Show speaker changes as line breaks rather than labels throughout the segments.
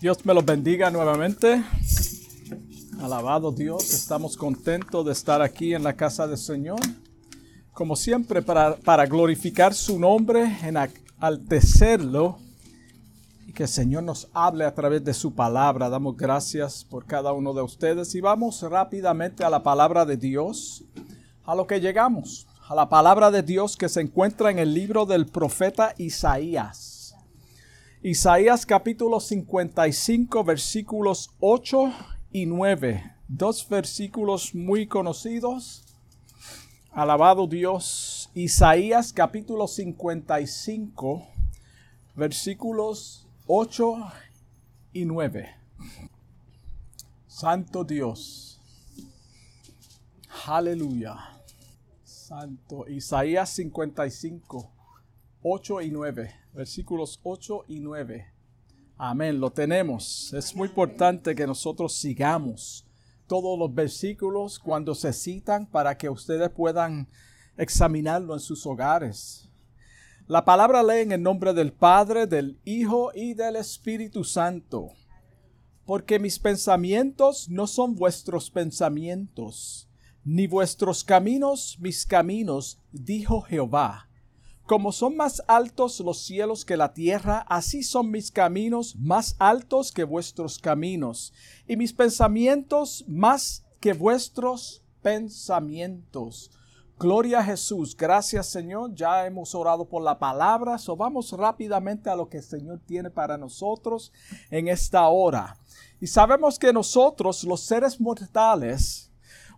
Dios me los bendiga nuevamente. Alabado Dios, estamos contentos de estar aquí en la casa del Señor. Como siempre, para, para glorificar su nombre, en altecerlo y que el Señor nos hable a través de su palabra. Damos gracias por cada uno de ustedes y vamos rápidamente a la palabra de Dios, a lo que llegamos, a la palabra de Dios que se encuentra en el libro del profeta Isaías. Isaías capítulo 55 versículos 8 y 9. Dos versículos muy conocidos. Alabado Dios. Isaías capítulo 55 versículos 8 y 9. Santo Dios. Aleluya. Santo. Isaías 55, 8 y 9 versículos 8 y 9. Amén, lo tenemos. Es muy importante que nosotros sigamos todos los versículos cuando se citan para que ustedes puedan examinarlo en sus hogares. La palabra lee en el nombre del Padre, del Hijo y del Espíritu Santo. Porque mis pensamientos no son vuestros pensamientos, ni vuestros caminos mis caminos, dijo Jehová como son más altos los cielos que la tierra, así son mis caminos más altos que vuestros caminos, y mis pensamientos más que vuestros pensamientos. Gloria a Jesús. Gracias Señor. Ya hemos orado por la palabra. So vamos rápidamente a lo que el Señor tiene para nosotros en esta hora. Y sabemos que nosotros, los seres mortales,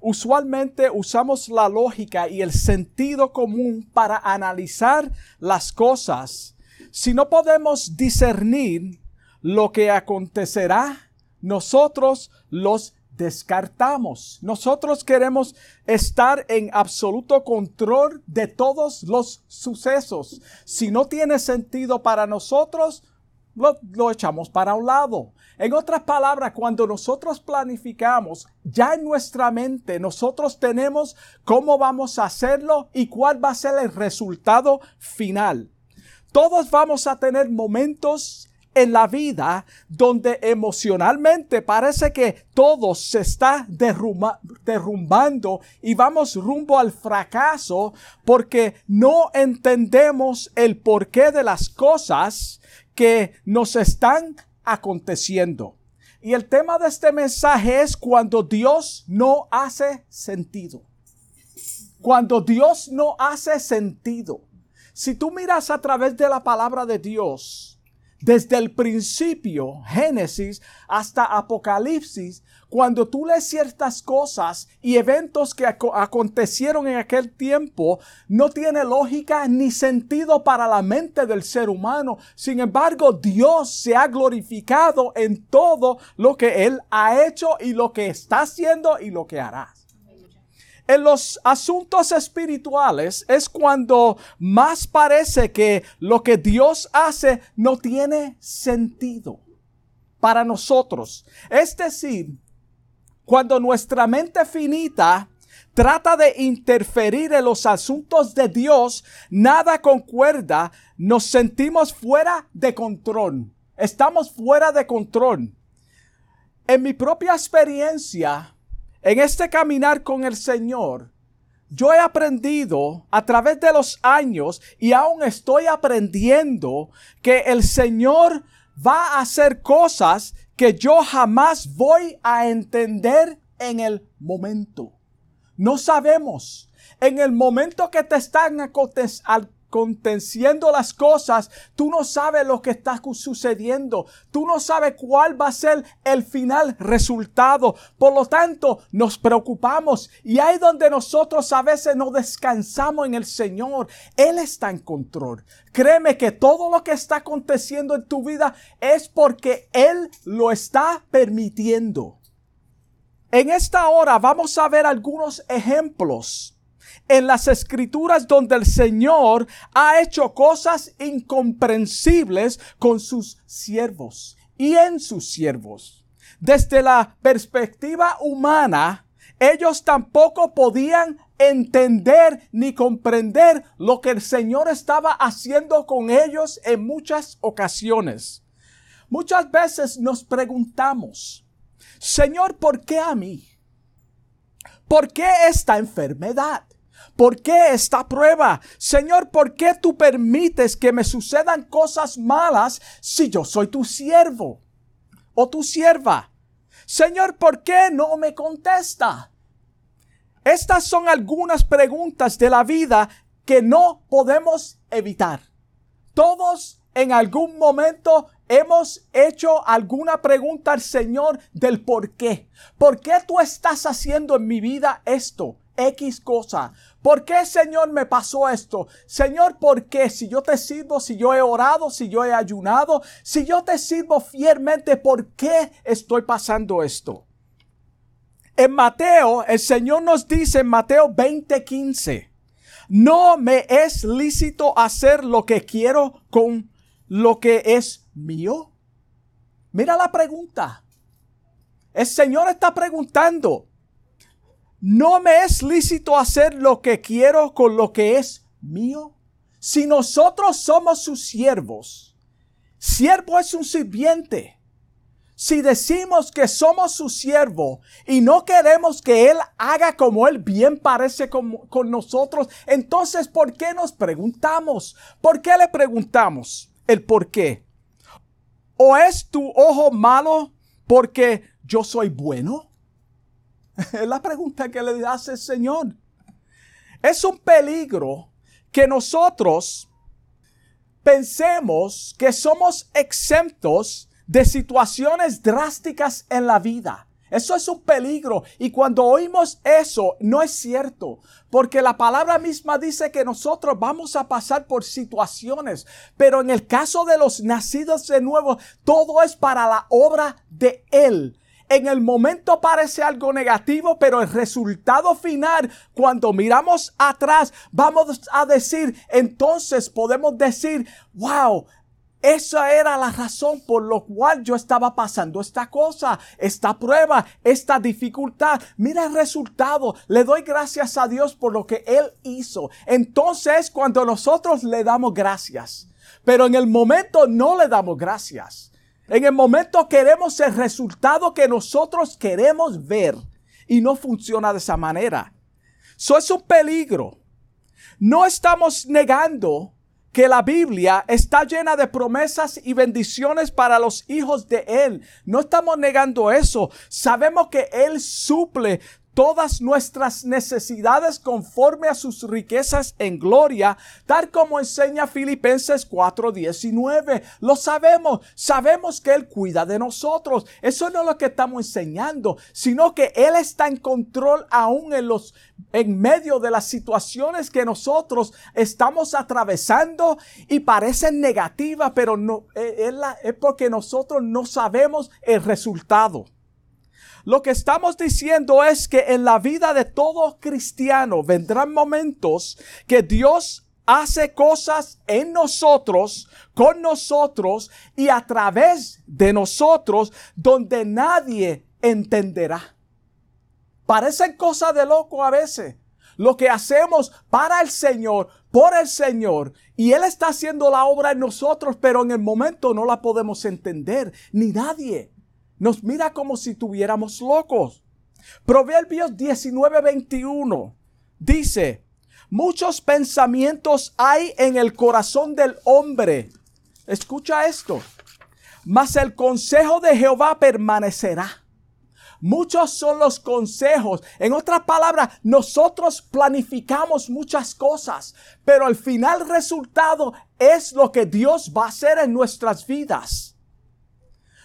Usualmente usamos la lógica y el sentido común para analizar las cosas. Si no podemos discernir lo que acontecerá, nosotros los descartamos. Nosotros queremos estar en absoluto control de todos los sucesos. Si no tiene sentido para nosotros, lo, echamos para un lado. En otras palabras, cuando nosotros planificamos, ya en nuestra mente nosotros tenemos cómo vamos a hacerlo y cuál va a ser el resultado final. Todos vamos a tener momentos en la vida donde emocionalmente parece que todo se está derrumbando y vamos rumbo al fracaso porque no entendemos el porqué de las cosas que nos están aconteciendo. Y el tema de este mensaje es cuando Dios no hace sentido. Cuando Dios no hace sentido. Si tú miras a través de la palabra de Dios, desde el principio, Génesis, hasta Apocalipsis, cuando tú lees ciertas cosas y eventos que acontecieron en aquel tiempo, no tiene lógica ni sentido para la mente del ser humano. Sin embargo, Dios se ha glorificado en todo lo que Él ha hecho y lo que está haciendo y lo que hará. En los asuntos espirituales es cuando más parece que lo que Dios hace no tiene sentido para nosotros. Es decir, cuando nuestra mente finita trata de interferir en los asuntos de Dios, nada concuerda, nos sentimos fuera de control. Estamos fuera de control. En mi propia experiencia, en este caminar con el Señor, yo he aprendido a través de los años y aún estoy aprendiendo que el Señor va a hacer cosas que yo jamás voy a entender en el momento. No sabemos. En el momento que te están contenciendo las cosas, tú no sabes lo que está sucediendo, tú no sabes cuál va a ser el final resultado. Por lo tanto, nos preocupamos y ahí donde nosotros a veces no descansamos en el Señor, Él está en control. Créeme que todo lo que está aconteciendo en tu vida es porque Él lo está permitiendo. En esta hora vamos a ver algunos ejemplos en las escrituras donde el Señor ha hecho cosas incomprensibles con sus siervos y en sus siervos. Desde la perspectiva humana, ellos tampoco podían entender ni comprender lo que el Señor estaba haciendo con ellos en muchas ocasiones. Muchas veces nos preguntamos, Señor, ¿por qué a mí? ¿Por qué esta enfermedad? ¿Por qué esta prueba? Señor, ¿por qué tú permites que me sucedan cosas malas si yo soy tu siervo o tu sierva? Señor, ¿por qué no me contesta? Estas son algunas preguntas de la vida que no podemos evitar. Todos en algún momento hemos hecho alguna pregunta al Señor del por qué. ¿Por qué tú estás haciendo en mi vida esto? X cosa. ¿Por qué, Señor, me pasó esto? Señor, ¿por qué? Si yo te sirvo, si yo he orado, si yo he ayunado, si yo te sirvo fielmente, ¿por qué estoy pasando esto? En Mateo, el Señor nos dice en Mateo 20:15, no me es lícito hacer lo que quiero con lo que es mío. Mira la pregunta. El Señor está preguntando, no me es lícito hacer lo que quiero con lo que es mío. Si nosotros somos sus siervos, siervo es un sirviente. Si decimos que somos su siervo y no queremos que Él haga como Él bien parece con, nosotros, entonces ¿por qué nos preguntamos? ¿Por qué le preguntamos el por qué? ¿O es tu ojo malo porque yo soy bueno? Es la pregunta que le hace el Señor. Es un peligro que nosotros pensemos que somos exentos de situaciones drásticas en la vida. Eso es un peligro. Y cuando oímos eso, no es cierto. Porque la palabra misma dice que nosotros vamos a pasar por situaciones. Pero en el caso de los nacidos de nuevo, todo es para la obra de Él en el momento parece algo negativo, pero el resultado final, cuando miramos atrás, vamos a decir, entonces podemos decir, wow, esa era la razón por lo cual yo estaba pasando esta cosa, esta prueba, esta dificultad. Mira el resultado. Le doy gracias a Dios por lo que Él hizo. Entonces, cuando nosotros le damos gracias, pero en el momento no le damos gracias. En el momento queremos el resultado que nosotros queremos ver y no funciona de esa manera. Eso es un peligro. No estamos negando que la Biblia está llena de promesas y bendiciones para los hijos de Él. No estamos negando eso. Sabemos que Él suple todas nuestras necesidades conforme a sus riquezas en gloria, tal como enseña Filipenses 4:19. Lo sabemos, sabemos que Él cuida de nosotros. Eso no es lo que estamos enseñando, sino que Él está en control aún en los en medio de las situaciones que nosotros estamos atravesando y parecen negativas, pero no es, es porque nosotros no sabemos el resultado. Lo que estamos diciendo es que en la vida de todo cristiano vendrán momentos que Dios hace cosas en nosotros, con nosotros y a través de nosotros donde nadie entenderá. Parecen cosas de loco a veces. Lo que hacemos para el Señor, por el Señor, y Él está haciendo la obra en nosotros, pero en el momento no la podemos entender, ni nadie nos mira como si tuviéramos locos. Proverbios 19:21 dice, muchos pensamientos hay en el corazón del hombre. Escucha esto. Mas el consejo de Jehová permanecerá. Muchos son los consejos. En otras palabras, nosotros planificamos muchas cosas, pero al final resultado es lo que Dios va a hacer en nuestras vidas.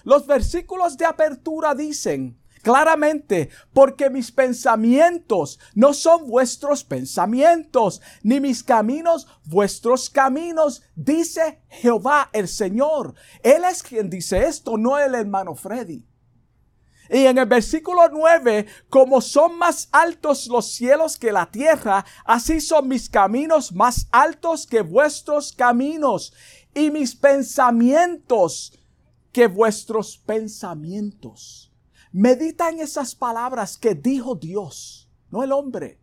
Los versículos de apertura dicen claramente, porque mis pensamientos no son vuestros pensamientos, ni mis caminos vuestros caminos, dice Jehová el Señor. Él es quien dice esto, no el hermano Freddy. Y en el versículo 9, como son más altos los cielos que la tierra, así son mis caminos más altos que vuestros caminos, y mis pensamientos que vuestros pensamientos. Medita en esas palabras que dijo Dios, no el hombre.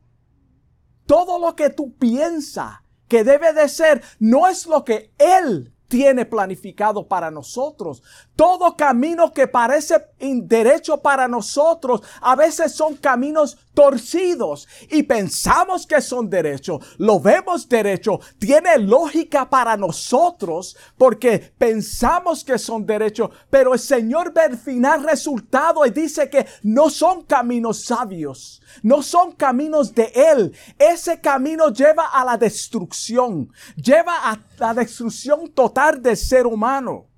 Todo lo que tú piensas que debe de ser no es lo que Él tiene planificado para nosotros. Todo camino que parece derecho para nosotros, a veces son caminos torcidos y pensamos que son derechos, lo vemos derecho, tiene lógica para nosotros porque pensamos que son derechos, pero el Señor ve el final resultado y dice que no son caminos sabios, no son caminos de Él. Ese camino lleva a la destrucción, lleva a la destrucción total del ser humano.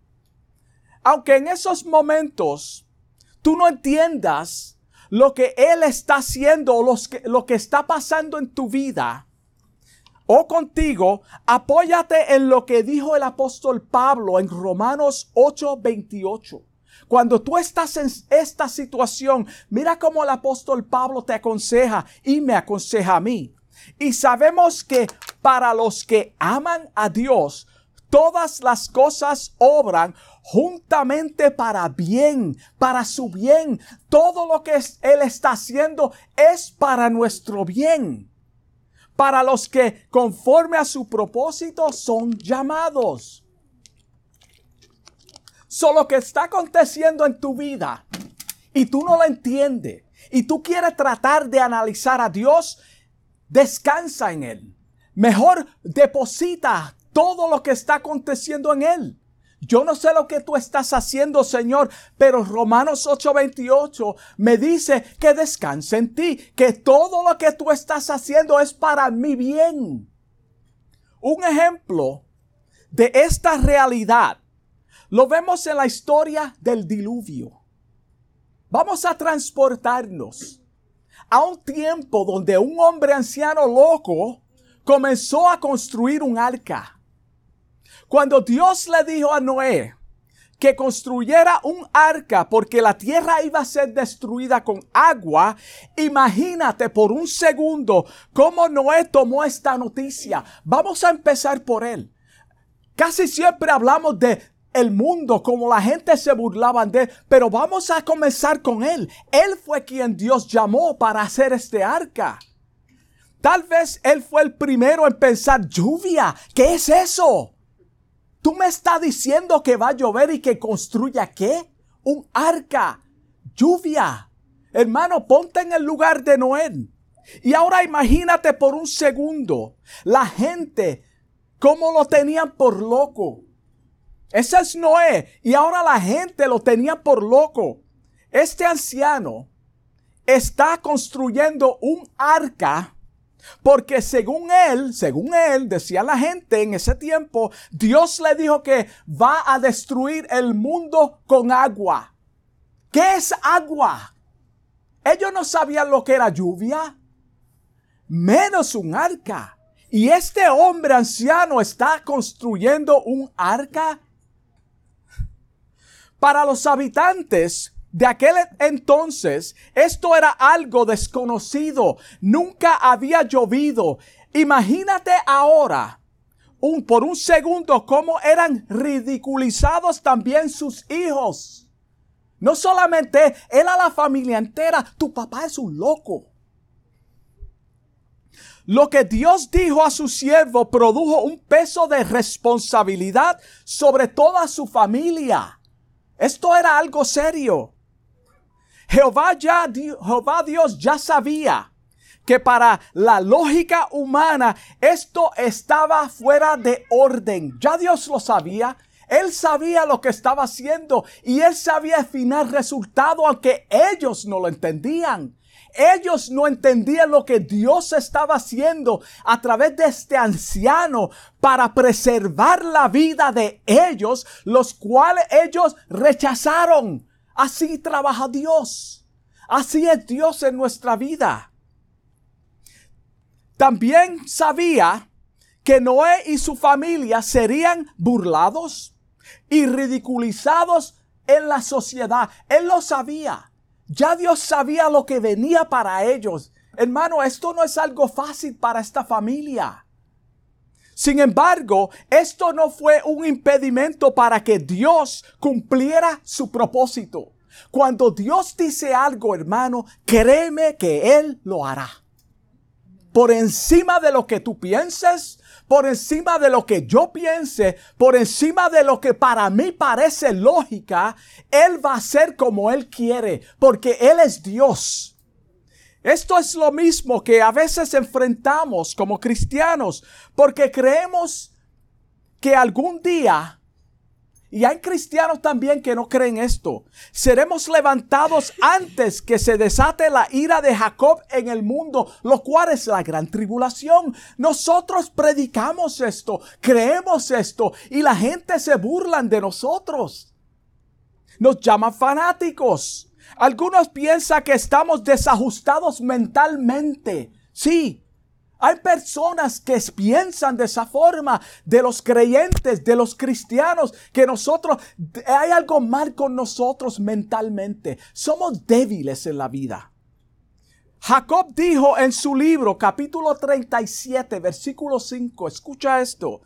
Aunque en esos momentos tú no entiendas lo que Él está haciendo o lo que está pasando en tu vida o contigo, apóyate en lo que dijo el apóstol Pablo en Romanos 8:28. Cuando tú estás en esta situación, mira cómo el apóstol Pablo te aconseja y me aconseja a mí. Y sabemos que para los que aman a Dios, todas las cosas obran juntamente para bien, para su bien. Todo lo que Él está haciendo es para nuestro bien. Para los que conforme a su propósito son llamados. Solo que está aconteciendo en tu vida y tú no lo entiendes y tú quieres tratar de analizar a Dios, descansa en Él. Mejor deposita todo lo que está aconteciendo en Él. Yo no sé lo que tú estás haciendo, Señor, pero Romanos 8:28 me dice que descanse en ti, que todo lo que tú estás haciendo es para mi bien. Un ejemplo de esta realidad lo vemos en la historia del diluvio. Vamos a transportarnos a un tiempo donde un hombre anciano loco comenzó a construir un arca. Cuando Dios le dijo a Noé que construyera un arca porque la tierra iba a ser destruida con agua, imagínate por un segundo cómo Noé tomó esta noticia. Vamos a empezar por él. Casi siempre hablamos de el mundo, como la gente se burlaban de él, pero vamos a comenzar con él. Él fue quien Dios llamó para hacer este arca. Tal vez él fue el primero en pensar, lluvia, ¿qué es eso? Tú me estás diciendo que va a llover y que construya qué? Un arca, lluvia. Hermano, ponte en el lugar de Noé. Y ahora imagínate por un segundo la gente, cómo lo tenían por loco. Ese es Noé. Y ahora la gente lo tenía por loco. Este anciano está construyendo un arca porque según él, según él, decía la gente en ese tiempo, Dios le dijo que va a destruir el mundo con agua. ¿Qué es agua? Ellos no sabían lo que era lluvia, menos un arca. Y este hombre anciano está construyendo un arca. Para los habitantes, de aquel entonces, esto era algo desconocido. Nunca había llovido. Imagínate ahora, un, por un segundo, cómo eran ridiculizados también sus hijos. No solamente él a la familia entera, tu papá es un loco. Lo que Dios dijo a su siervo produjo un peso de responsabilidad sobre toda su familia. Esto era algo serio. Jehová, ya, Jehová Dios ya sabía que para la lógica humana esto estaba fuera de orden. Ya Dios lo sabía. Él sabía lo que estaba haciendo y él sabía el final resultado, aunque ellos no lo entendían. Ellos no entendían lo que Dios estaba haciendo a través de este anciano para preservar la vida de ellos, los cuales ellos rechazaron. Así trabaja Dios. Así es Dios en nuestra vida. También sabía que Noé y su familia serían burlados y ridiculizados en la sociedad. Él lo sabía. Ya Dios sabía lo que venía para ellos. Hermano, esto no es algo fácil para esta familia. Sin embargo, esto no fue un impedimento para que Dios cumpliera su propósito. Cuando Dios dice algo, hermano, créeme que Él lo hará. Por encima de lo que tú pienses, por encima de lo que yo piense, por encima de lo que para mí parece lógica, Él va a ser como Él quiere, porque Él es Dios. Esto es lo mismo que a veces enfrentamos como cristianos, porque creemos que algún día y hay cristianos también que no creen esto. Seremos levantados antes que se desate la ira de Jacob en el mundo, lo cual es la gran tribulación. Nosotros predicamos esto, creemos esto y la gente se burlan de nosotros. Nos llaman fanáticos. Algunos piensan que estamos desajustados mentalmente. Sí, hay personas que piensan de esa forma, de los creyentes, de los cristianos, que nosotros, hay algo mal con nosotros mentalmente. Somos débiles en la vida. Jacob dijo en su libro, capítulo 37, versículo 5, escucha esto.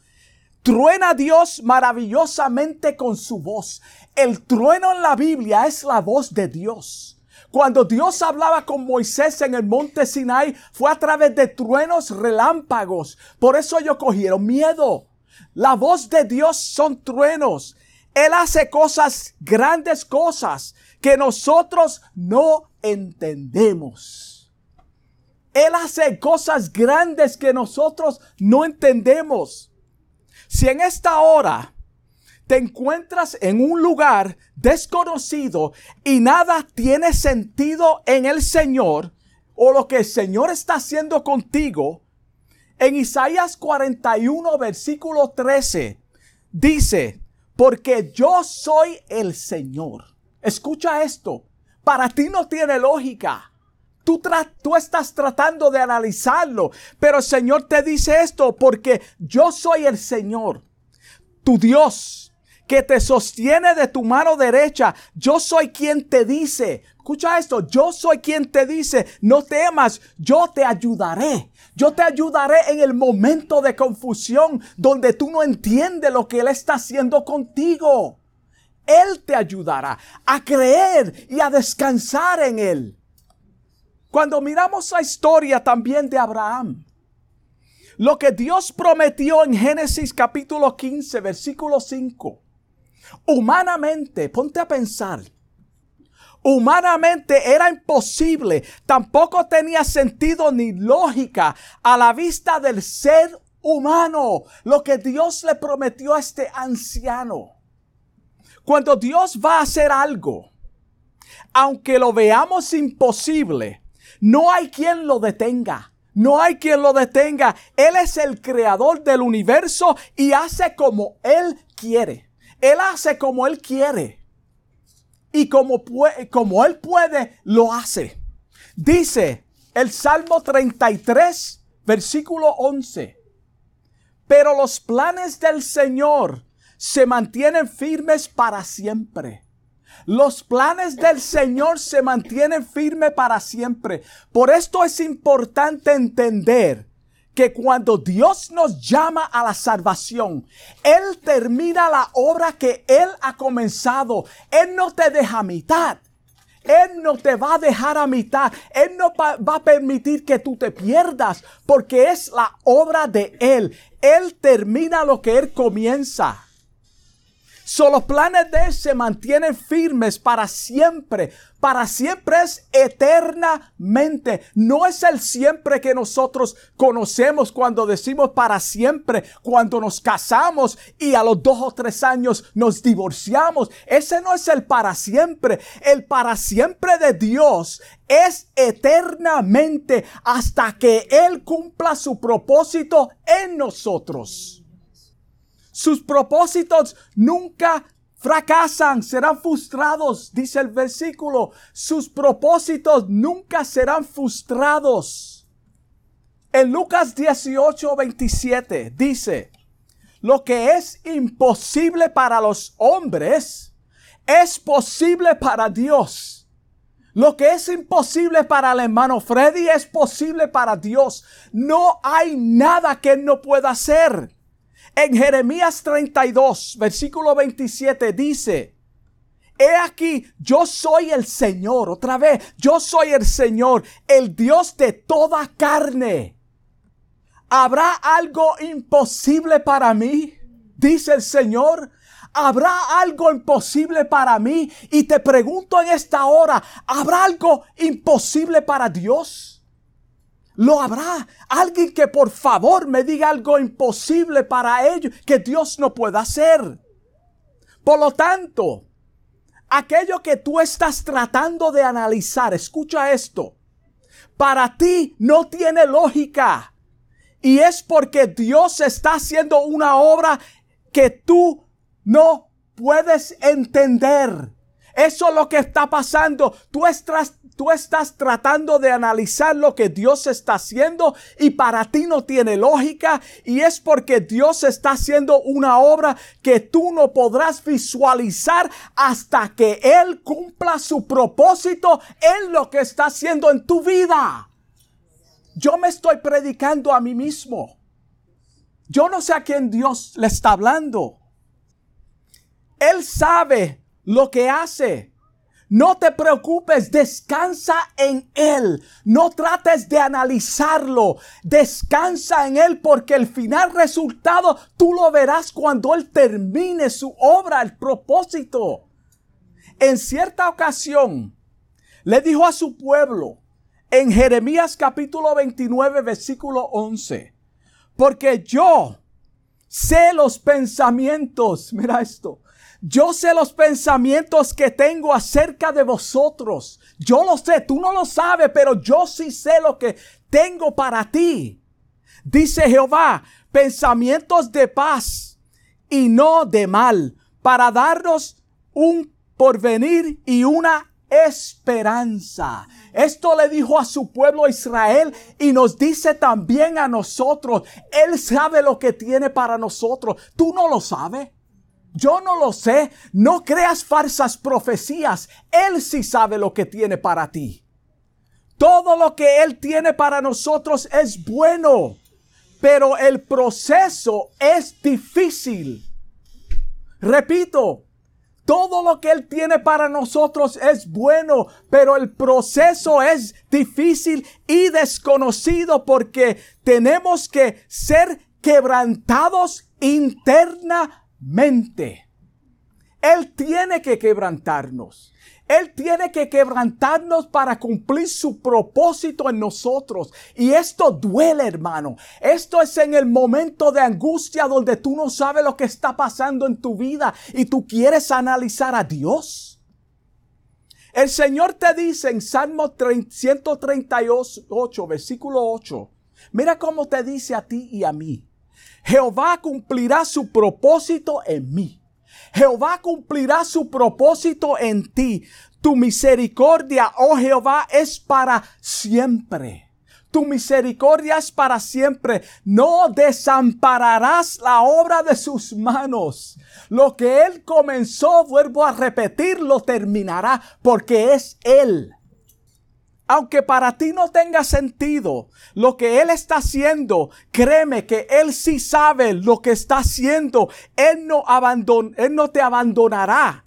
Truena Dios maravillosamente con su voz. El trueno en la Biblia es la voz de Dios. Cuando Dios hablaba con Moisés en el monte Sinai, fue a través de truenos relámpagos. Por eso ellos cogieron miedo. La voz de Dios son truenos. Él hace cosas, grandes cosas, que nosotros no entendemos. Él hace cosas grandes que nosotros no entendemos. Si en esta hora te encuentras en un lugar desconocido y nada tiene sentido en el Señor o lo que el Señor está haciendo contigo, en Isaías 41, versículo 13, dice, porque yo soy el Señor. Escucha esto, para ti no tiene lógica. Tú, tú, estás tratando de analizarlo, pero el Señor te dice esto porque yo soy el Señor, tu Dios, que te sostiene de tu mano derecha. Yo soy quien te dice, escucha esto, yo soy quien te dice, no temas, yo te ayudaré. Yo te ayudaré en el momento de confusión donde tú no entiendes lo que Él está haciendo contigo. Él te ayudará a creer y a descansar en Él. Cuando miramos la historia también de Abraham, lo que Dios prometió en Génesis capítulo 15, versículo 5, Humanamente, ponte a pensar. Humanamente era imposible, tampoco tenía sentido ni lógica a la vista del ser humano lo que Dios le prometió a este anciano. Cuando Dios va a hacer algo, aunque lo veamos imposible, no hay quien lo detenga. No hay quien lo detenga. Él es el creador del universo y hace como Él quiere. Él hace como Él quiere. Y como, como Él puede, lo hace. Dice el Salmo 33, versículo 11. Pero los planes del Señor se mantienen firmes para siempre. Los planes del Señor se mantienen firmes para siempre. Por esto es importante entender que cuando Dios nos llama a la salvación, Él termina la obra que Él ha comenzado. Él no te deja a mitad. Él no te va a dejar a mitad. Él no va a permitir que tú te pierdas porque es la obra de Él. Él termina lo que Él comienza. So, los planes de Él se mantienen firmes para siempre. Para siempre es eternamente. No es el siempre que nosotros conocemos cuando decimos para siempre, cuando nos casamos y a los dos o tres años nos divorciamos. Ese no es el para siempre. El para siempre de Dios es eternamente hasta que Él cumpla su propósito en nosotros. Sus propósitos nunca fracasan, serán frustrados, dice el versículo. Sus propósitos nunca serán frustrados. En Lucas 18, 27 dice, lo que es imposible para los hombres es posible para Dios. Lo que es imposible para el hermano Freddy es posible para Dios. No hay nada que él no pueda hacer. En Jeremías 32, versículo 27 dice, He aquí, yo soy el Señor, otra vez, yo soy el Señor, el Dios de toda carne. ¿Habrá algo imposible para mí? Dice el Señor. ¿Habrá algo imposible para mí? Y te pregunto en esta hora, ¿habrá algo imposible para Dios? Lo habrá. Alguien que por favor me diga algo imposible para ellos que Dios no pueda hacer. Por lo tanto, aquello que tú estás tratando de analizar, escucha esto, para ti no tiene lógica. Y es porque Dios está haciendo una obra que tú no puedes entender. Eso es lo que está pasando. Tú estás, tú estás tratando de analizar lo que Dios está haciendo y para ti no tiene lógica y es porque Dios está haciendo una obra que tú no podrás visualizar hasta que Él cumpla su propósito en lo que está haciendo en tu vida. Yo me estoy predicando a mí mismo. Yo no sé a quién Dios le está hablando. Él sabe lo que hace. No te preocupes, descansa en Él. No trates de analizarlo. Descansa en Él porque el final resultado tú lo verás cuando Él termine su obra, el propósito. En cierta ocasión le dijo a su pueblo en Jeremías capítulo 29 versículo 11, porque yo sé los pensamientos, mira esto, yo sé los pensamientos que tengo acerca de vosotros. Yo lo sé, tú no lo sabes, pero yo sí sé lo que tengo para ti. Dice Jehová, pensamientos de paz y no de mal, para darnos un porvenir y una esperanza. Esto le dijo a su pueblo Israel y nos dice también a nosotros. Él sabe lo que tiene para nosotros. ¿Tú no lo sabes? Yo no lo sé. No creas falsas profecías. Él sí sabe lo que tiene para ti. Todo lo que Él tiene para nosotros es bueno, pero el proceso es difícil. Repito, todo lo que Él tiene para nosotros es bueno, pero el proceso es difícil y desconocido porque tenemos que ser quebrantados internamente mente. Él tiene que quebrantarnos. Él tiene que quebrantarnos para cumplir su propósito en nosotros. Y esto duele, hermano. Esto es en el momento de angustia donde tú no sabes lo que está pasando en tu vida y tú quieres analizar a Dios. El Señor te dice en Salmo 138, versículo 8, mira cómo te dice a ti y a mí. Jehová cumplirá su propósito en mí. Jehová cumplirá su propósito en ti. Tu misericordia, oh Jehová, es para siempre. Tu misericordia es para siempre. No desampararás la obra de sus manos. Lo que Él comenzó, vuelvo a repetir, lo terminará porque es Él aunque para ti no tenga sentido lo que Él está haciendo, créeme que Él sí sabe lo que está haciendo. Él no, él no te abandonará.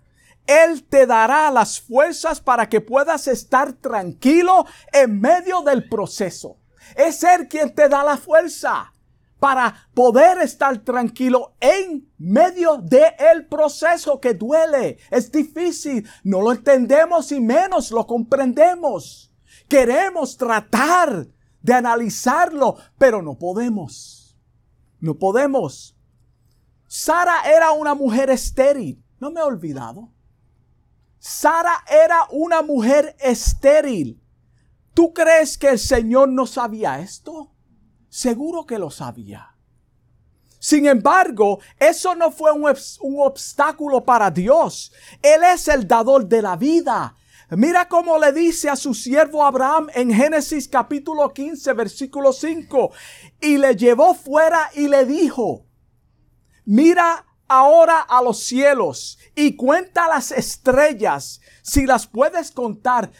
Él te dará las fuerzas para que puedas estar tranquilo en medio del proceso. Es Él quien te da la fuerza para poder estar tranquilo en medio del proceso que duele. Es difícil, no lo entendemos y menos lo comprendemos. Queremos tratar de analizarlo, pero no podemos. No podemos. Sara era una mujer estéril. No me he olvidado. Sara era una mujer estéril. ¿Tú crees que el Señor no sabía esto? Seguro que lo sabía. Sin embargo, eso no fue un, un, obstáculo para Dios. Él es el dador de la vida. Mira cómo le dice a su siervo Abraham en Génesis capítulo 15, versículo 5. Y le llevó fuera y le dijo, mira ahora a los cielos y cuenta las estrellas, si las puedes contar.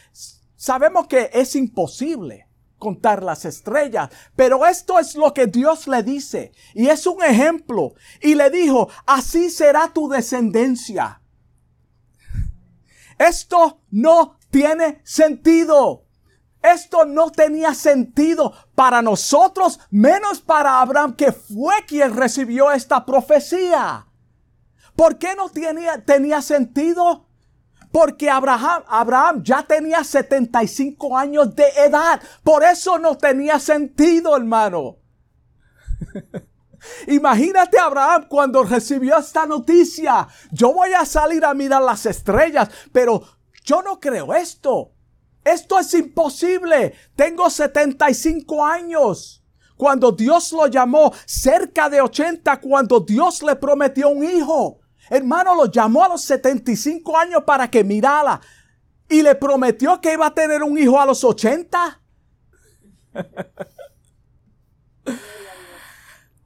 Sabemos que es imposible contar las estrellas, pero esto es lo que Dios le dice y es un ejemplo. Y le dijo, así será tu descendencia. Esto no tiene sentido. Esto no tenía sentido para nosotros, menos para Abraham, que fue quien recibió esta profecía. ¿Por qué no tenía, tenía sentido? Porque Abraham, Abraham ya tenía 75 años de edad. Por eso no tenía sentido, hermano. Imagínate Abraham cuando recibió esta noticia. Yo voy a salir a mirar las estrellas, pero yo no creo esto. Esto es imposible. Tengo 75 años. Cuando Dios lo llamó, cerca de 80, cuando Dios le prometió un hijo. Hermano, lo llamó a los 75 años para que mirara. Y le prometió que iba a tener un hijo a los 80.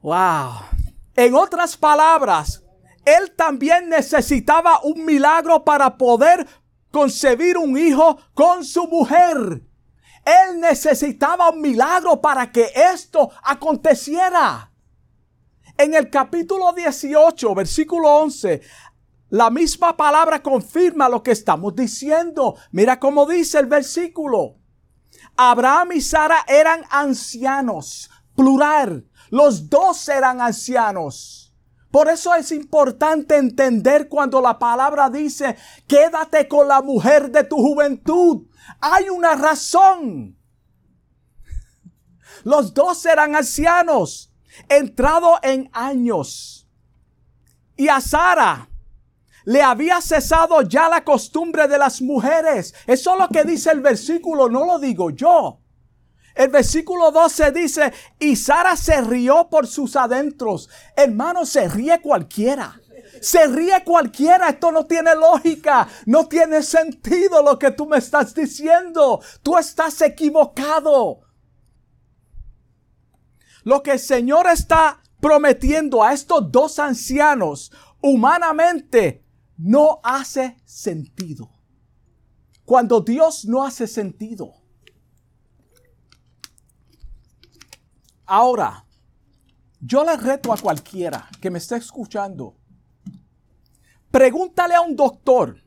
wow. En otras palabras, él también necesitaba un milagro para poder concebir un hijo con su mujer. Él necesitaba un milagro para que esto aconteciera. En el capítulo 18, versículo 11, la misma palabra confirma lo que estamos diciendo. Mira cómo dice el versículo. Abraham y Sara eran ancianos, plural. Los dos eran ancianos. Por eso es importante entender cuando la palabra dice, quédate con la mujer de tu juventud. Hay una razón. Los dos eran ancianos, entrado en años. Y a Sara le había cesado ya la costumbre de las mujeres. Eso es lo que dice el versículo, no lo digo yo. El versículo 12 dice, y Sara se rió por sus adentros. Hermano, se ríe cualquiera. Se ríe cualquiera. Esto no tiene lógica. No tiene sentido lo que tú me estás diciendo. Tú estás equivocado. Lo que el Señor está prometiendo a estos dos ancianos humanamente no hace sentido. Cuando Dios no hace sentido. Ahora, yo le reto a cualquiera que me esté escuchando. Pregúntale a un doctor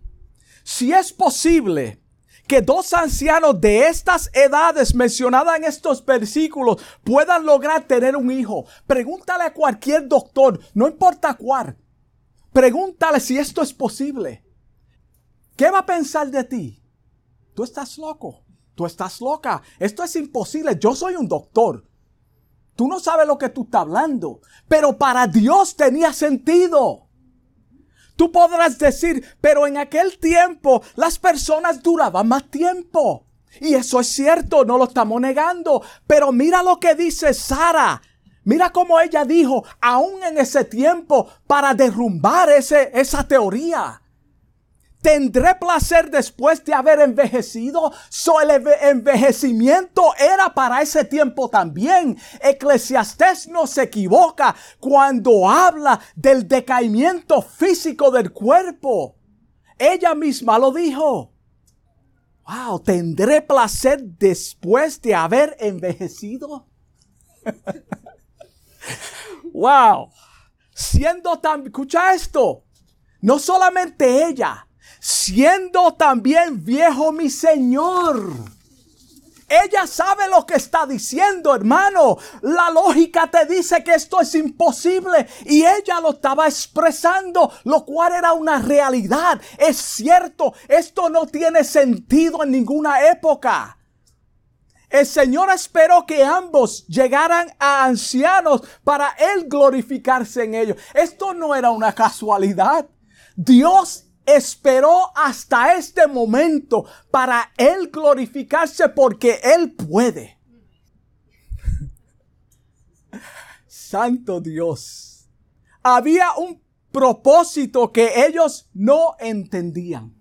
si es posible que dos ancianos de estas edades mencionadas en estos versículos puedan lograr tener un hijo. Pregúntale a cualquier doctor, no importa cuál. Pregúntale si esto es posible. ¿Qué va a pensar de ti? Tú estás loco. Tú estás loca. Esto es imposible. Yo soy un doctor. Tú no sabes lo que tú estás hablando, pero para Dios tenía sentido. Tú podrás decir, pero en aquel tiempo las personas duraban más tiempo. Y eso es cierto, no lo estamos negando. Pero mira lo que dice Sara. Mira cómo ella dijo, aún en ese tiempo, para derrumbar ese, esa teoría. ¿Tendré placer después de haber envejecido? So, el envejecimiento era para ese tiempo también. Eclesiastés no se equivoca cuando habla del decaimiento físico del cuerpo. Ella misma lo dijo. Wow, ¿tendré placer después de haber envejecido? wow. Siendo tan, escucha esto. No solamente ella, siendo también viejo mi Señor. Ella sabe lo que está diciendo, hermano. La lógica te dice que esto es imposible y ella lo estaba expresando, lo cual era una realidad. Es cierto, esto no tiene sentido en ninguna época. El Señor esperó que ambos llegaran a ancianos para Él glorificarse en ellos. Esto no era una casualidad. Dios esperó hasta este momento para Él glorificarse porque Él puede. Santo Dios. Había un propósito que ellos no entendían.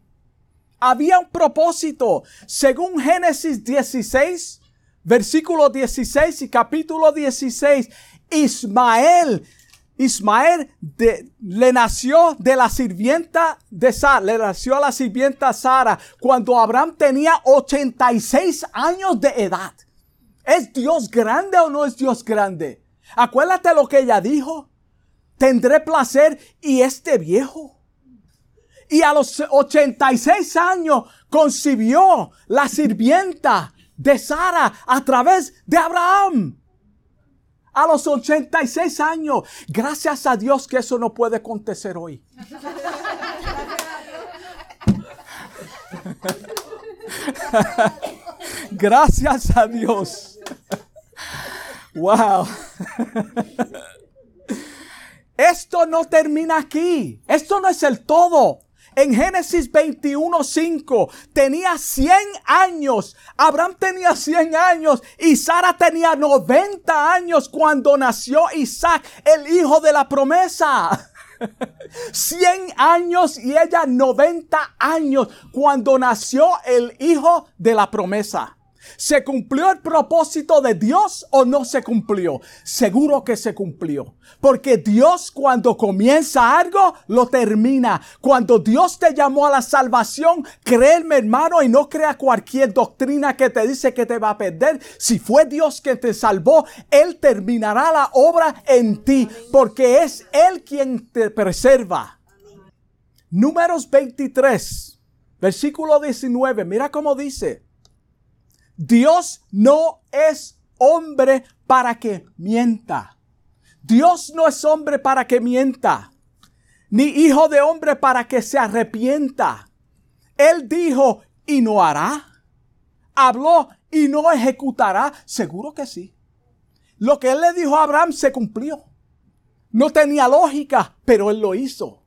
Había un propósito. Según Génesis 16, versículo 16 y capítulo 16, Ismael Ismael le nació de la sirvienta de Sara, le nació a la sirvienta Sara cuando Abraham tenía 86 años de edad. ¿Es Dios grande o no es Dios grande? Acuérdate lo que ella dijo. Tendré placer y este viejo. Y a los 86 años concibió la sirvienta de Sara a través de Abraham. A los 86 años. Gracias a Dios que eso no puede acontecer hoy. Gracias a Dios. Wow. Esto no termina aquí. Esto no es el todo. En Génesis 21:5 tenía 100 años. Abraham tenía 100 años y Sara tenía 90 años cuando nació Isaac, el hijo de la promesa. 100 años y ella 90 años cuando nació el hijo de la promesa. ¿Se cumplió el propósito de Dios o no se cumplió? Seguro que se cumplió. Porque Dios cuando comienza algo, lo termina. Cuando Dios te llamó a la salvación, créeme hermano y no crea cualquier doctrina que te dice que te va a perder. Si fue Dios que te salvó, Él terminará la obra en ti. Porque es Él quien te preserva. Números 23, versículo 19. Mira cómo dice. Dios no es hombre para que mienta. Dios no es hombre para que mienta, ni hijo de hombre para que se arrepienta. Él dijo y no hará. Habló y no ejecutará. Seguro que sí. Lo que él le dijo a Abraham se cumplió. No tenía lógica, pero él lo hizo.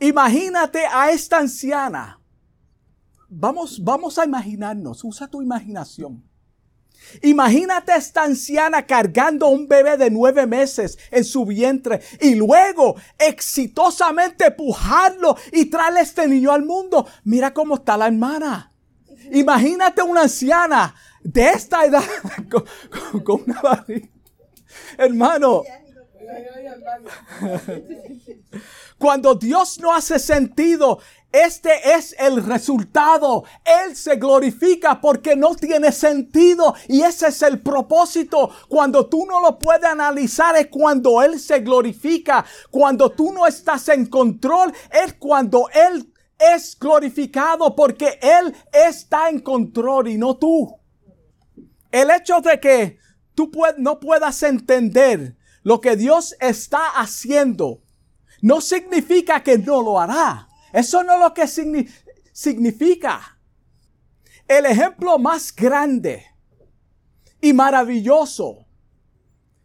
Imagínate a esta anciana Vamos, vamos a imaginarnos, usa tu imaginación. Imagínate a esta anciana cargando un bebé de nueve meses en su vientre y luego exitosamente pujarlo y traerle este niño al mundo. Mira cómo está la hermana. Imagínate una anciana de esta edad con, una barriga. Hermano. Cuando Dios no hace sentido, este es el resultado. Él se glorifica porque no tiene sentido. Y ese es el propósito. Cuando tú no lo puedes analizar es cuando Él se glorifica. Cuando tú no estás en control es cuando Él es glorificado porque Él está en control y no tú. El hecho de que tú no puedas entender lo que Dios está haciendo no significa que no lo hará. Eso no es lo que significa. El ejemplo más grande y maravilloso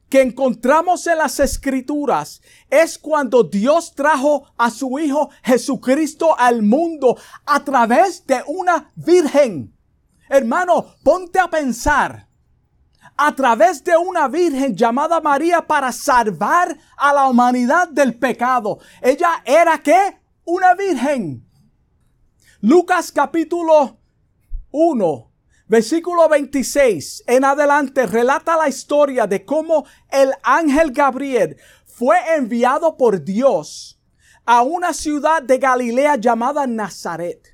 que encontramos en las escrituras es cuando Dios trajo a su Hijo Jesucristo al mundo a través de una virgen. Hermano, ponte a pensar a través de una virgen llamada María para salvar a la humanidad del pecado. Ella era qué? una virgen. Lucas capítulo 1, versículo 26 en adelante relata la historia de cómo el ángel Gabriel fue enviado por Dios a una ciudad de Galilea llamada Nazaret,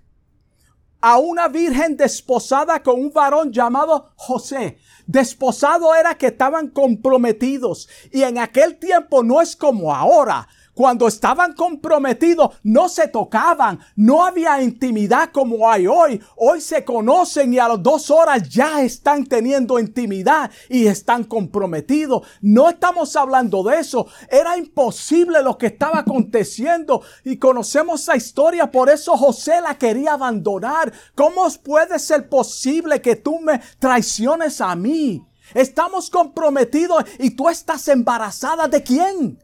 a una virgen desposada con un varón llamado José. Desposado era que estaban comprometidos y en aquel tiempo no es como ahora cuando estaban comprometidos, no se tocaban, no había intimidad como hay hoy. Hoy se conocen y a las dos horas ya están teniendo intimidad y están comprometidos. No estamos hablando de eso. Era imposible lo que estaba aconteciendo y conocemos esa historia. Por eso José la quería abandonar. ¿Cómo puede ser posible que tú me traiciones a mí? Estamos comprometidos y tú estás embarazada de quién?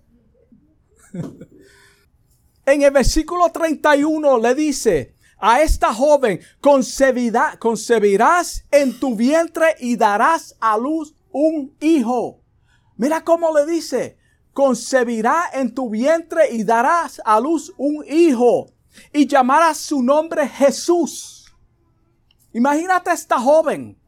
en el versículo 31 le dice a esta joven, concebirás en tu vientre y darás a luz un hijo. Mira cómo le dice, concebirá en tu vientre y darás a luz un hijo y llamarás su nombre Jesús. Imagínate a esta joven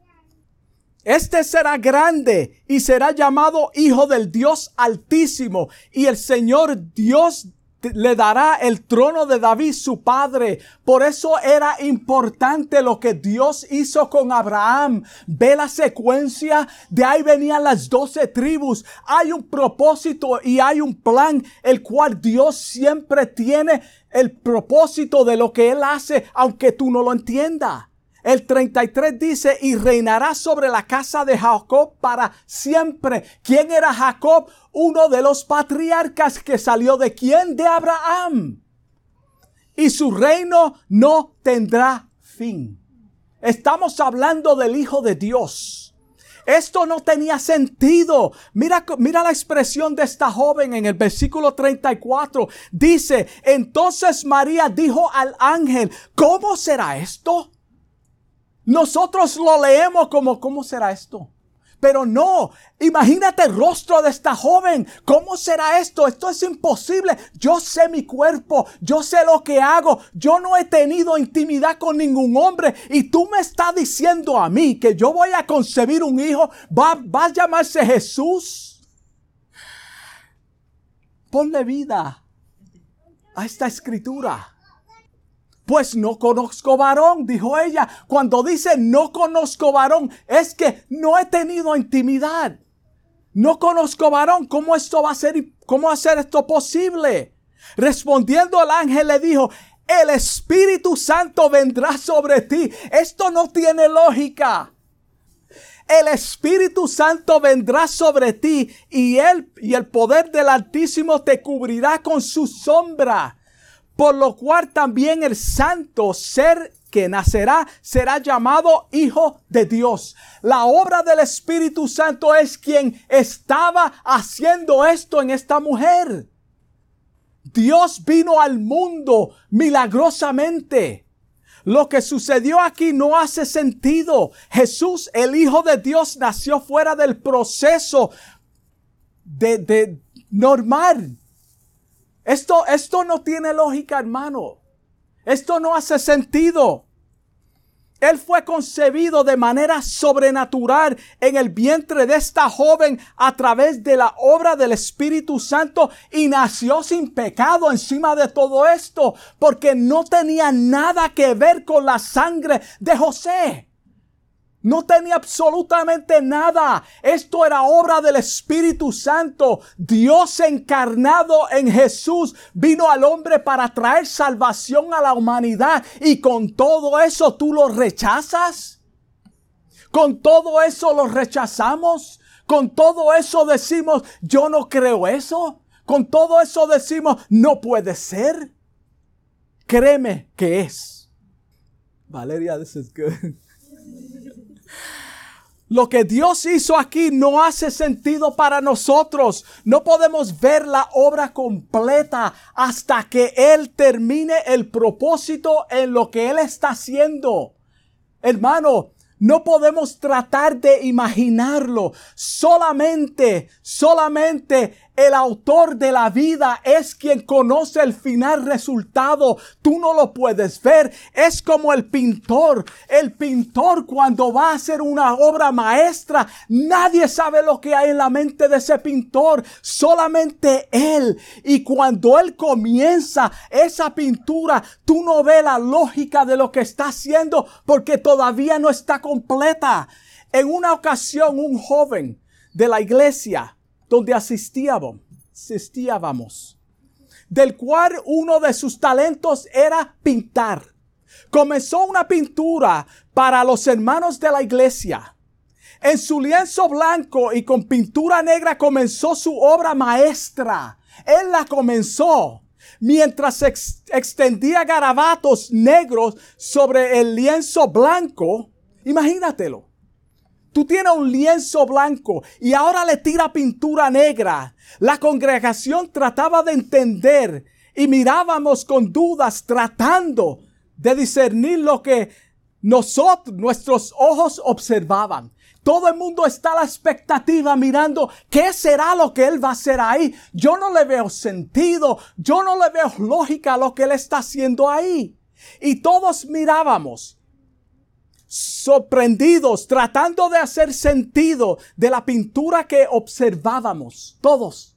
este será grande y será llamado Hijo del Dios Altísimo y el Señor Dios le dará el trono de David su padre. Por eso era importante lo que Dios hizo con Abraham. Ve la secuencia, de ahí venían las doce tribus. Hay un propósito y hay un plan, el cual Dios siempre tiene el propósito de lo que Él hace, aunque tú no lo entiendas. El 33 dice, y reinará sobre la casa de Jacob para siempre. ¿Quién era Jacob? Uno de los patriarcas que salió de quién? De Abraham. Y su reino no tendrá fin. Estamos hablando del Hijo de Dios. Esto no tenía sentido. Mira, mira la expresión de esta joven en el versículo 34. Dice, entonces María dijo al ángel, ¿cómo será esto? Nosotros lo leemos como, ¿cómo será esto? Pero no, imagínate el rostro de esta joven. ¿Cómo será esto? Esto es imposible. Yo sé mi cuerpo, yo sé lo que hago. Yo no he tenido intimidad con ningún hombre. Y tú me estás diciendo a mí que yo voy a concebir un hijo. ¿Va, va a llamarse Jesús? Ponle vida a esta escritura. Pues no conozco varón, dijo ella. Cuando dice no conozco varón, es que no he tenido intimidad. No conozco varón. ¿Cómo esto va a ser? ¿Cómo ser esto posible? Respondiendo el ángel le dijo, el Espíritu Santo vendrá sobre ti. Esto no tiene lógica. El Espíritu Santo vendrá sobre ti y y el poder del Altísimo te cubrirá con su sombra por lo cual también el santo ser que nacerá será llamado Hijo de Dios. La obra del Espíritu Santo es quien estaba haciendo esto en esta mujer. Dios vino al mundo milagrosamente. Lo que sucedió aquí no hace sentido. Jesús, el Hijo de Dios, nació fuera del proceso de, de normal esto, esto no tiene lógica, hermano. Esto no hace sentido. Él fue concebido de manera sobrenatural en el vientre de esta joven a través de la obra del Espíritu Santo y nació sin pecado encima de todo esto porque no tenía nada que ver con la sangre de José. No tenía absolutamente nada. Esto era obra del Espíritu Santo. Dios encarnado en Jesús vino al hombre para traer salvación a la humanidad. Y con todo eso tú lo rechazas. Con todo eso lo rechazamos. Con todo eso decimos, yo no creo eso. Con todo eso decimos, no puede ser. Créeme que es. Valeria, this is good. Lo que Dios hizo aquí no hace sentido para nosotros. No podemos ver la obra completa hasta que Él termine el propósito en lo que Él está haciendo. Hermano, no podemos tratar de imaginarlo. Solamente, solamente el autor de la vida es quien conoce el final resultado. Tú no lo puedes ver. Es como el pintor. El pintor cuando va a hacer una obra maestra, nadie sabe lo que hay en la mente de ese pintor. Solamente él. Y cuando él comienza esa pintura, tú no ves la lógica de lo que está haciendo porque todavía no está completa. En una ocasión, un joven de la iglesia donde asistíamos, asistíamos, del cual uno de sus talentos era pintar. Comenzó una pintura para los hermanos de la iglesia. En su lienzo blanco y con pintura negra comenzó su obra maestra. Él la comenzó mientras extendía garabatos negros sobre el lienzo blanco. Imagínatelo. Tú tienes un lienzo blanco y ahora le tira pintura negra. La congregación trataba de entender y mirábamos con dudas tratando de discernir lo que nosotros, nuestros ojos observaban. Todo el mundo está a la expectativa mirando qué será lo que él va a hacer ahí. Yo no le veo sentido, yo no le veo lógica lo que él está haciendo ahí. Y todos mirábamos sorprendidos, tratando de hacer sentido de la pintura que observábamos, todos.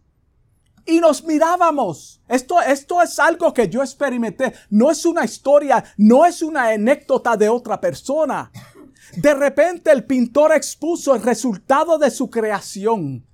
Y nos mirábamos. Esto, esto es algo que yo experimenté. No es una historia, no es una anécdota de otra persona. De repente el pintor expuso el resultado de su creación,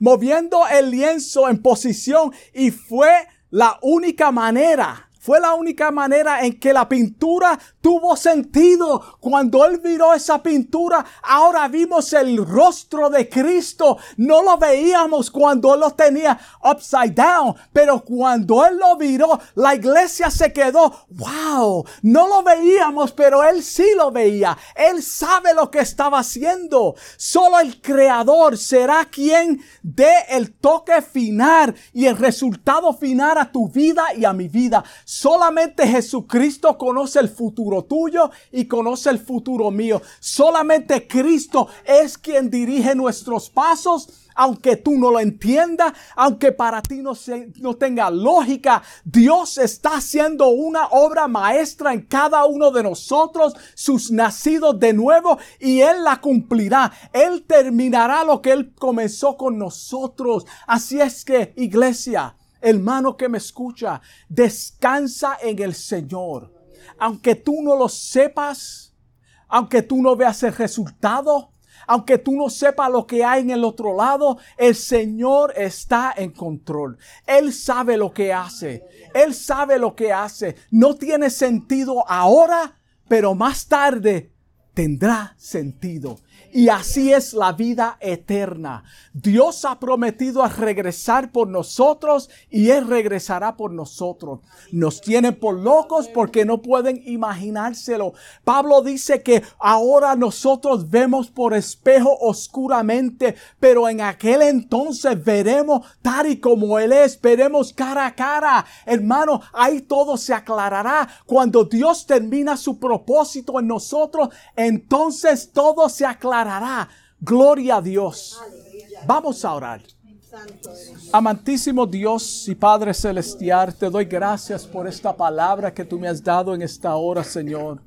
moviendo el lienzo en posición y fue la única manera Fue la única manera en que la pintura tuvo sentido. Cuando él miró esa pintura, ahora vimos el rostro de Cristo. No lo veíamos cuando él lo tenía upside down, pero cuando él lo miró, la iglesia se quedó, wow, no lo veíamos, pero él sí lo veía. Él sabe lo que estaba haciendo. Solo el creador será quien dé el toque final y el resultado final a tu vida y a mi vida. Solamente Jesucristo conoce el futuro tuyo y conoce el futuro mío. Solamente Cristo es quien dirige nuestros pasos aunque tú no lo entiendas, aunque para ti no, no tenga lógica, Dios está haciendo una obra maestra en cada uno de nosotros, sus nacidos de nuevo, y Él la cumplirá. Él terminará lo que Él comenzó con nosotros. Así es que, iglesia, hermano que me escucha, descansa en el Señor. Aunque tú no lo sepas, aunque tú no veas el resultado, aunque tú no sepas lo que hay en el otro lado, el Señor está en control. Él sabe lo que hace. Él sabe lo que hace. No tiene sentido ahora, pero más tarde tendrá sentido. Y así es la vida eterna. Dios ha prometido a regresar por nosotros y Él regresará por nosotros. Nos tienen por locos porque no pueden imaginárselo. Pablo dice que ahora nosotros vemos por espejo oscuramente, pero en aquel entonces veremos tal y como Él es, veremos cara a cara. Hermano, ahí todo se aclarará. Cuando Dios termina su propósito en nosotros, entonces todo se aclarará Gloria a Dios. Vamos a orar. Amantísimo Dios y Padre Celestial, te doy gracias por esta palabra que tú me has dado en esta hora, Señor.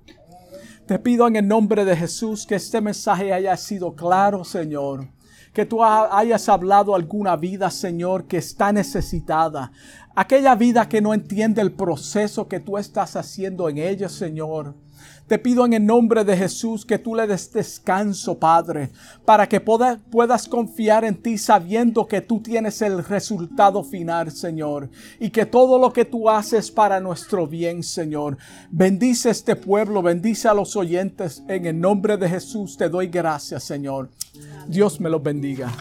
Te pido en el nombre de Jesús que este mensaje haya sido claro, Señor. Que tú hayas hablado alguna vida, Señor, que está necesitada. Aquella vida que no entiende el proceso que tú estás haciendo en ella, Señor. Te pido en el nombre de Jesús que tú le des descanso, Padre, para que puedas confiar en ti sabiendo que tú tienes el resultado final, Señor, y que todo lo que tú haces para nuestro bien, Señor. Bendice este pueblo, bendice a los oyentes. En el nombre de Jesús te doy gracias, Señor. Dios me los bendiga.